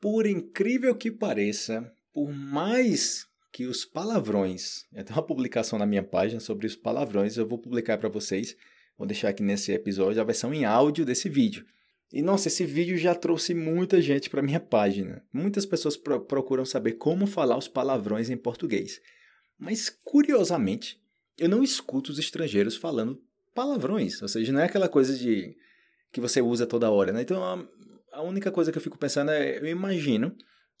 Por incrível que pareça, por mais que os palavrões, tenho uma publicação na minha página sobre os palavrões, eu vou publicar para vocês, vou deixar aqui nesse episódio a versão em áudio desse vídeo. E nossa, esse vídeo já trouxe muita gente para minha página. Muitas pessoas pro procuram saber como falar os palavrões em português. Mas curiosamente, eu não escuto os estrangeiros falando palavrões, ou seja, não é aquela coisa de que você usa toda hora, né? Então, a, única coisa que eu fico pensando é, eu imagino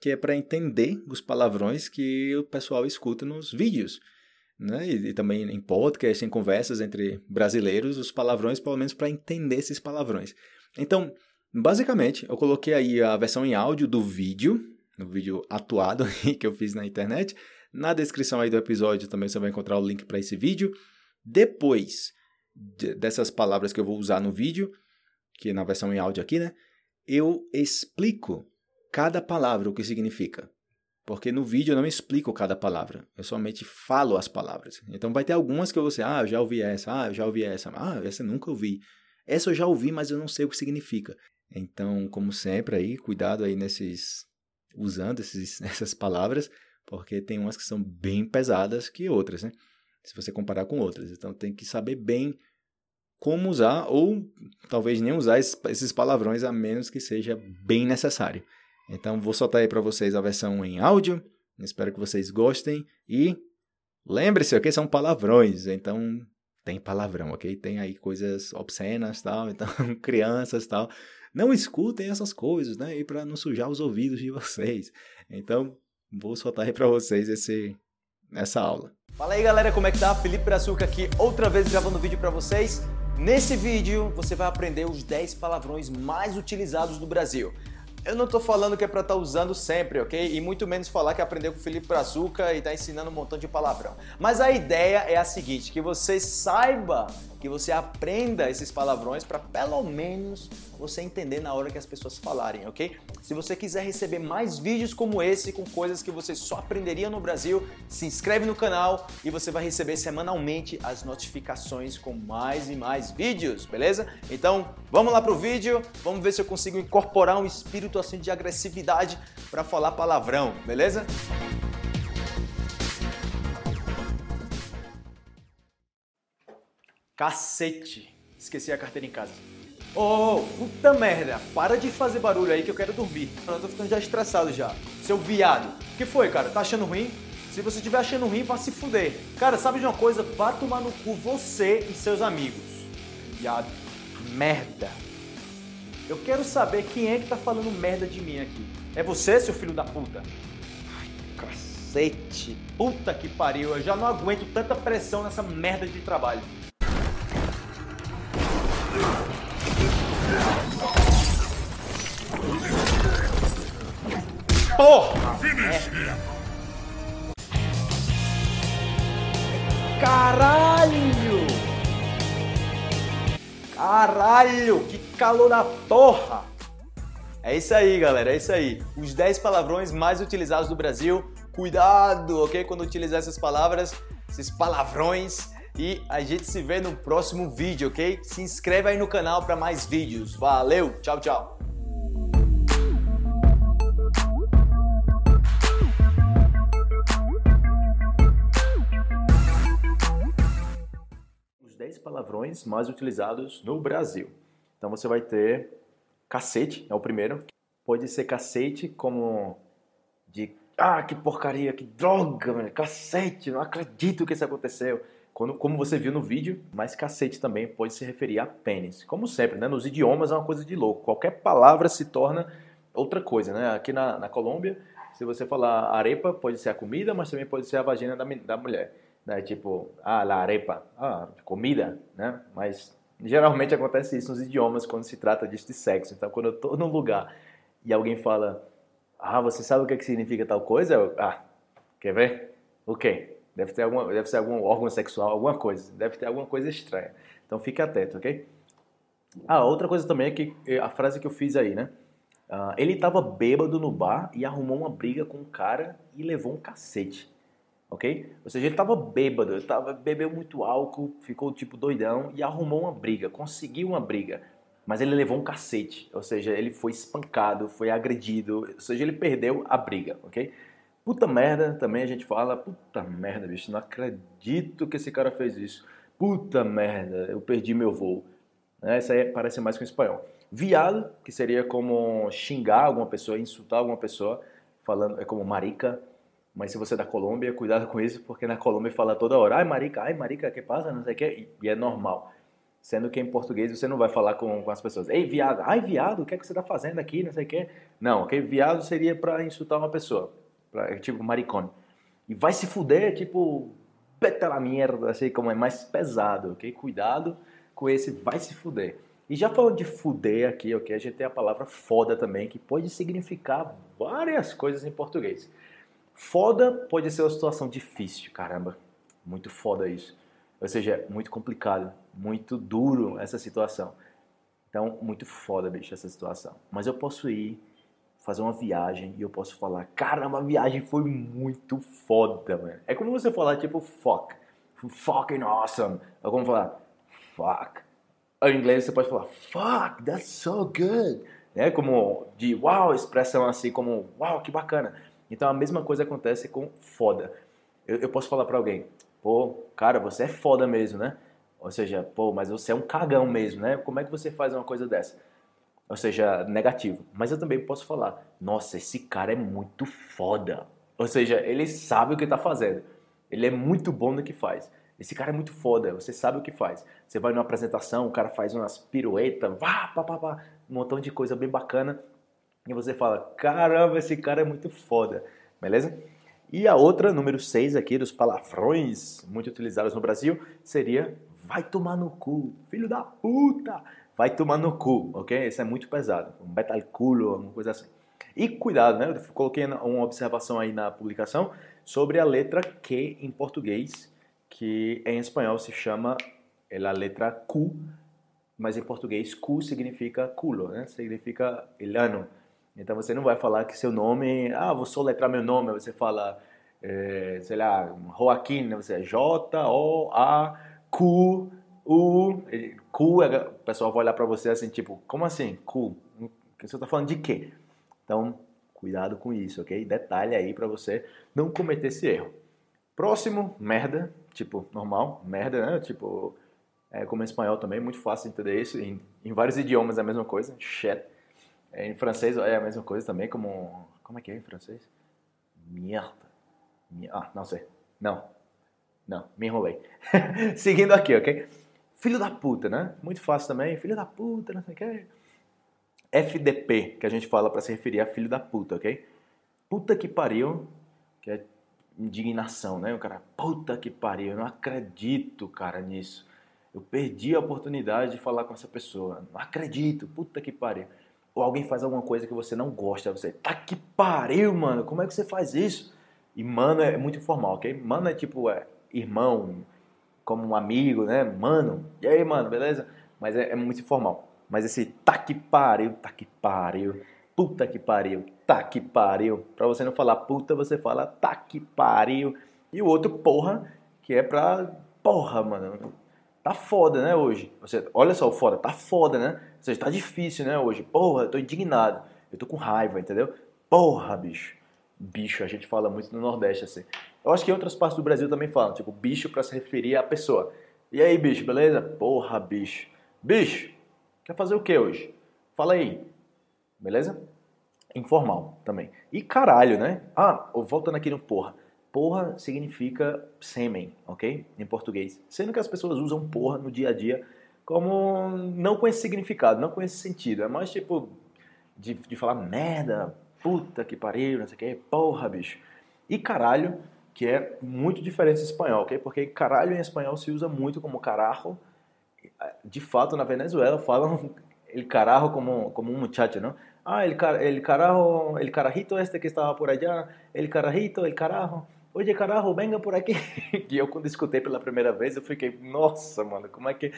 que é para entender os palavrões que o pessoal escuta nos vídeos, né? E, e, também em podcast, em conversas entre brasileiros, os palavrões, pelo menos para entender esses palavrões. Então, basicamente, eu coloquei aí a versão em áudio do vídeo, no vídeo atuado que eu fiz na internet. Na descrição aí do episódio também você vai encontrar o link para esse vídeo. Depois de, dessas palavras que eu vou usar no vídeo, que é na versão em áudio aqui, né? Eu explico cada palavra o que significa. Porque no vídeo eu não explico cada palavra, eu somente falo as palavras. Então vai ter algumas que eu vou dizer, ah, eu já ouvi essa, ah, eu já ouvi essa, ah, essa eu nunca ouvi. Essa eu já ouvi, mas eu não sei o que significa. Então, como sempre aí, cuidado aí nesses usando esses, essas palavras, porque tem umas que são bem pesadas que outras, né? Se você comparar com outras. Então tem que saber bem como usar ou talvez nem usar esses palavrões a menos que seja bem necessário. Então vou soltar aí para vocês a versão em áudio. Espero que vocês gostem e lembre-se, ok? São palavrões, então tem palavrão, ok? Tem aí coisas obscenas, tal, então crianças, tal. Não escutem essas coisas, né? E para não sujar os ouvidos de vocês. Então vou soltar aí para vocês esse essa aula. Fala aí, galera, como é que tá? Felipe Brazuca aqui, outra vez gravando vídeo para vocês. Nesse vídeo você vai aprender os 10 palavrões mais utilizados do Brasil. Eu não tô falando que é pra estar tá usando sempre, ok? E muito menos falar que aprendeu com o Felipe Brazuca e tá ensinando um montão de palavrão. Mas a ideia é a seguinte, que você saiba, que você aprenda esses palavrões para pelo menos você entender na hora que as pessoas falarem, ok? Se você quiser receber mais vídeos como esse, com coisas que você só aprenderia no Brasil, se inscreve no canal e você vai receber semanalmente as notificações com mais e mais vídeos, beleza? Então, vamos lá pro vídeo, vamos ver se eu consigo incorporar um espírito assim de agressividade para falar palavrão, beleza? Cacete! Esqueci a carteira em casa. Ô, oh, puta merda, para de fazer barulho aí que eu quero dormir. Eu tô ficando já estressado já. Seu viado. O que foi, cara? Tá achando ruim? Se você estiver achando ruim, vá se fuder. Cara, sabe de uma coisa? Vá tomar no cu você e seus amigos. Viado. Merda. Eu quero saber quem é que tá falando merda de mim aqui. É você, seu filho da puta? Ai, cacete. Puta que pariu. Eu já não aguento tanta pressão nessa merda de trabalho. Porra! Caralho! Caralho! Que calor da porra! É isso aí, galera, é isso aí. Os 10 palavrões mais utilizados do Brasil. Cuidado, ok? Quando utilizar essas palavras, esses palavrões. E a gente se vê no próximo vídeo, ok? Se inscreve aí no canal para mais vídeos. Valeu, tchau, tchau! Mais utilizados no Brasil. Então você vai ter cacete, é o primeiro. Pode ser cacete como de ah, que porcaria, que droga, mano, cacete, não acredito que isso aconteceu. Quando, como você viu no vídeo, mas cacete também pode se referir a pênis. Como sempre, né? Nos idiomas é uma coisa de louco. Qualquer palavra se torna outra coisa, né? Aqui na, na Colômbia, se você falar arepa, pode ser a comida, mas também pode ser a vagina da, da mulher né? Tipo, ah, la arepa, ah, comida, né? Mas geralmente acontece isso nos idiomas quando se trata disso de sexo. Então, quando eu estou num lugar e alguém fala, ah, você sabe o que, é que significa tal coisa? Eu, ah, quer ver? O quê? Deve ter alguma, deve ser algum órgão sexual, alguma coisa. Deve ter alguma coisa estranha. Então, fique atento, ok? Ah, outra coisa também é que eh, a frase que eu fiz aí, né? Uh, ele estava bêbado no bar e arrumou uma briga com um cara e levou um cacete ok? Ou seja, ele estava bêbado, ele tava, bebeu muito álcool, ficou tipo doidão e arrumou uma briga, conseguiu uma briga. mas ele levou um cacete, ou seja, ele foi espancado, foi agredido, ou seja, ele perdeu a briga, ok? Puta merda, também a gente fala, puta merda, bicho, não acredito que esse cara fez isso. Puta merda, eu perdi meu voo. Né? Essa aí parece mais com espanhol. Viado, que seria como xingar alguma pessoa, insultar alguma pessoa, falando, é como marica, mas se você é da Colômbia, cuidado com isso, porque na Colômbia fala toda hora, ai marica, ai marica, que passa, não sei o que, e é normal. Sendo que em português você não vai falar com, com as pessoas, ei viado, ai viado, o que é que você está fazendo aqui, não sei o que. Não, ok? Viado seria para insultar uma pessoa, pra, tipo maricone. E vai se fuder, tipo, peta la merda, assim, como é mais pesado, ok? Cuidado com esse vai se fuder. E já falando de fuder aqui, ok? A gente tem a palavra foda também, que pode significar várias coisas em português. Foda pode ser uma situação difícil, caramba, muito foda isso. Ou seja, muito complicado, muito duro essa situação. Então, muito foda, bicho, essa situação. Mas eu posso ir fazer uma viagem e eu posso falar, caramba, a viagem foi muito foda, mano. É como você falar, tipo, fuck. Fucking awesome. É como falar, fuck. Em inglês você pode falar, fuck, that's so good. É como de wow, expressão assim, como wow, que bacana. Então a mesma coisa acontece com foda. Eu, eu posso falar para alguém, pô, cara, você é foda mesmo, né? Ou seja, pô, mas você é um cagão mesmo, né? Como é que você faz uma coisa dessa? Ou seja, negativo. Mas eu também posso falar, nossa, esse cara é muito foda. Ou seja, ele sabe o que está fazendo. Ele é muito bom no que faz. Esse cara é muito foda, você sabe o que faz. Você vai numa apresentação, o cara faz umas piruetas, vá, pá, pá, pá, um montão de coisa bem bacana. E você fala, caramba, esse cara é muito foda. Beleza? E a outra, número 6 aqui, dos palavrões muito utilizados no Brasil, seria vai tomar no cu, filho da puta, vai tomar no cu, ok? Esse é muito pesado, um betal culo, alguma coisa assim. E cuidado, né? Eu coloquei uma observação aí na publicação sobre a letra Q em português, que em espanhol se chama a letra Q, mas em português Q significa culo, né? Significa el ano. Então você não vai falar que seu nome, ah, vou soletrar meu nome, você fala, é, sei lá, Joaquim, né? você é J-O-A-Q, U, Q, o pessoal vai olhar para você assim, tipo, como assim, Q? Você está falando de quê? Então, cuidado com isso, ok? Detalhe aí para você não cometer esse erro. Próximo, merda, tipo, normal, merda, né? Tipo, é, como em espanhol também, muito fácil entender isso. Em, em vários idiomas é a mesma coisa, shit. É, em francês é a mesma coisa também, como. Como é que é em francês? Merda. Ah, não sei. Não. Não, me enrolei. Seguindo aqui, ok? Filho da puta, né? Muito fácil também. Filho da puta, não sei o que. FDP, que a gente fala para se referir a filho da puta, ok? Puta que pariu, que é indignação, né? O cara, puta que pariu, eu não acredito, cara, nisso. Eu perdi a oportunidade de falar com essa pessoa. Não acredito, puta que pariu ou alguém faz alguma coisa que você não gosta, você, tá que pariu, mano, como é que você faz isso? E mano é muito informal, ok? Mano é tipo é, irmão, como um amigo, né? Mano, e aí, mano, beleza? Mas é, é muito informal. Mas esse tá que pariu, tá que pariu, puta que pariu, tá que pariu. Pra você não falar puta, você fala tá que pariu. E o outro porra, que é pra porra, mano. Tá foda, né, hoje? Você, olha só o foda, tá foda, né? Ou seja, tá difícil, né, hoje? Porra, eu tô indignado. Eu tô com raiva, entendeu? Porra, bicho. Bicho, a gente fala muito no Nordeste, assim. Eu acho que outras partes do Brasil também falam, tipo, bicho para se referir à pessoa. E aí, bicho, beleza? Porra, bicho. Bicho, quer fazer o que hoje? Fala aí. Beleza? Informal também. E caralho, né? Ah, voltando aqui no porra. Porra significa sêmen, ok? Em português. Sendo que as pessoas usam porra no dia a dia como não com esse significado, não com esse sentido. É mais tipo de, de falar merda, puta que pariu, não sei o que, porra, bicho. E caralho, que é muito diferente do espanhol, ok? Porque caralho em espanhol se usa muito como carajo. De fato, na Venezuela falam el carajo como, como um muchacho, não? Ah, el, el carajo, el carajito este que estava por allá, el carajito, el carajo. Oye, carajo, venga por aqui. E eu, quando escutei pela primeira vez, eu fiquei, nossa, mano, como é que,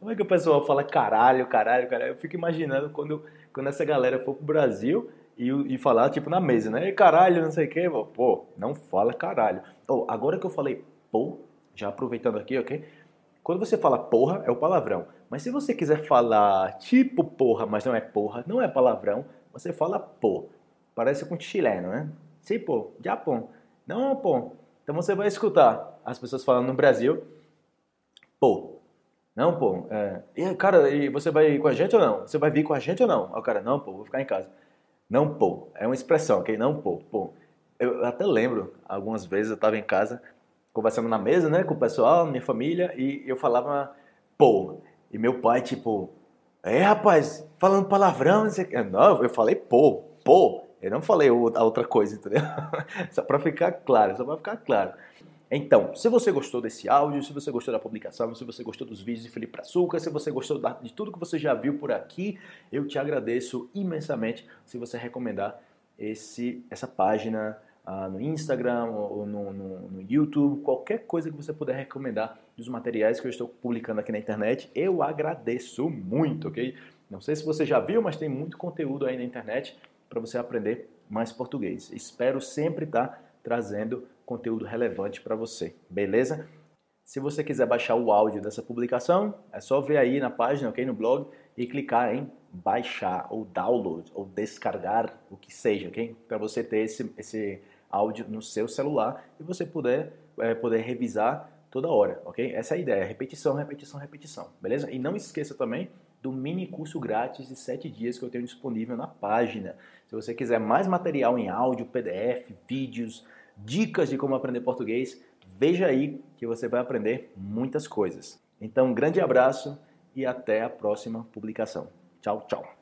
como é que o pessoal fala caralho, caralho, caralho? Eu fico imaginando quando, quando essa galera for pro Brasil e, e falar, tipo, na mesa, né? E caralho, não sei o quê. Pô, não fala caralho. Oh, agora que eu falei pô, já aproveitando aqui, ok? Quando você fala porra, é o palavrão. Mas se você quiser falar tipo porra, mas não é porra, não é palavrão, você fala pô. Parece com chileno, né? Tipo, Japão. Não, pô. Então você vai escutar as pessoas falando no Brasil, pô. Não, pô. É, e, cara, e você vai ir com a gente ou não? Você vai vir com a gente ou não? O cara, não, pô, vou ficar em casa. Não, pô. É uma expressão, ok? Não, pô, pô. Eu até lembro, algumas vezes eu estava em casa, conversando na mesa, né, com o pessoal, minha família, e eu falava, pô. E meu pai, tipo, é, rapaz, falando palavrão, não sei o que. Não, eu falei pô, pô. Eu não falei a outra coisa, entendeu? só para ficar claro, só para ficar claro. Então, se você gostou desse áudio, se você gostou da publicação, se você gostou dos vídeos de Felipe Açúcar, se você gostou de tudo que você já viu por aqui, eu te agradeço imensamente se você recomendar esse, essa página uh, no Instagram ou no, no, no, YouTube, qualquer coisa que você puder recomendar dos materiais que eu estou publicando aqui na internet, eu agradeço muito, ok? Não sei se você já viu, mas tem muito conteúdo aí na internet para você aprender mais português. Espero sempre estar tá trazendo conteúdo relevante para você, beleza? Se você quiser baixar o áudio dessa publicação, é só ver aí na página, ok, no blog, e clicar em baixar ou download ou descarregar o que seja, ok? Para você ter esse, esse áudio no seu celular e você puder, é, poder revisar toda hora, ok? Essa é a ideia, repetição, repetição, repetição, beleza? E não esqueça também do mini curso grátis de 7 dias que eu tenho disponível na página. Se você quiser mais material em áudio, PDF, vídeos, dicas de como aprender português, veja aí que você vai aprender muitas coisas. Então, um grande abraço e até a próxima publicação. Tchau, tchau.